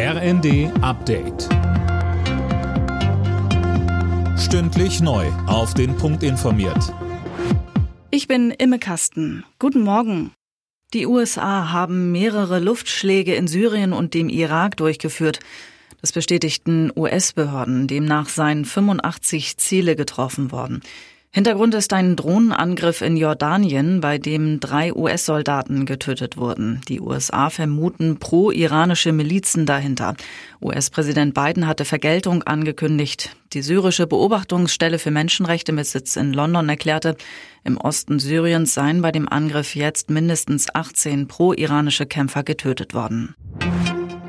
RND Update. Stündlich neu. Auf den Punkt informiert. Ich bin Imme Kasten. Guten Morgen. Die USA haben mehrere Luftschläge in Syrien und dem Irak durchgeführt. Das bestätigten US-Behörden. Demnach seien 85 Ziele getroffen worden. Hintergrund ist ein Drohnenangriff in Jordanien, bei dem drei US-Soldaten getötet wurden. Die USA vermuten pro-iranische Milizen dahinter. US-Präsident Biden hatte Vergeltung angekündigt. Die syrische Beobachtungsstelle für Menschenrechte mit Sitz in London erklärte, im Osten Syriens seien bei dem Angriff jetzt mindestens 18 pro-iranische Kämpfer getötet worden.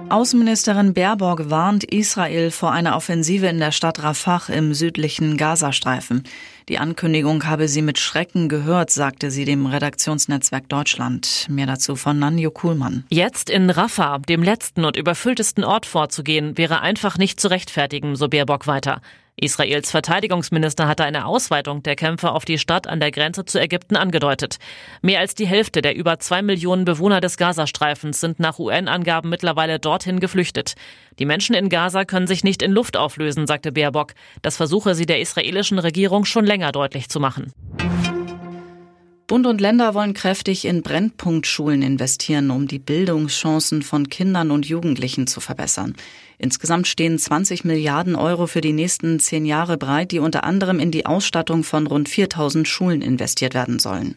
Außenministerin Baerbock warnt Israel vor einer Offensive in der Stadt Rafah im südlichen Gazastreifen. Die Ankündigung habe sie mit Schrecken gehört, sagte sie dem Redaktionsnetzwerk Deutschland. Mehr dazu von Nanjo Kuhlmann. Jetzt in Rafah, dem letzten und überfülltesten Ort vorzugehen, wäre einfach nicht zu rechtfertigen, so Baerbock weiter. Israels Verteidigungsminister hatte eine Ausweitung der Kämpfe auf die Stadt an der Grenze zu Ägypten angedeutet. Mehr als die Hälfte der über zwei Millionen Bewohner des Gazastreifens sind nach UN-Angaben mittlerweile dorthin geflüchtet. Die Menschen in Gaza können sich nicht in Luft auflösen, sagte Baerbock. Das versuche sie der israelischen Regierung schon länger deutlich zu machen. Bund und Länder wollen kräftig in Brennpunktschulen investieren, um die Bildungschancen von Kindern und Jugendlichen zu verbessern. Insgesamt stehen 20 Milliarden Euro für die nächsten zehn Jahre bereit, die unter anderem in die Ausstattung von rund 4000 Schulen investiert werden sollen.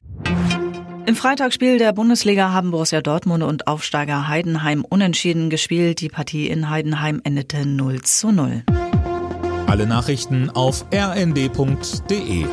Im Freitagsspiel der Bundesliga haben Borussia Dortmund und Aufsteiger Heidenheim unentschieden gespielt. Die Partie in Heidenheim endete 0 zu 0. Alle Nachrichten auf rnd.de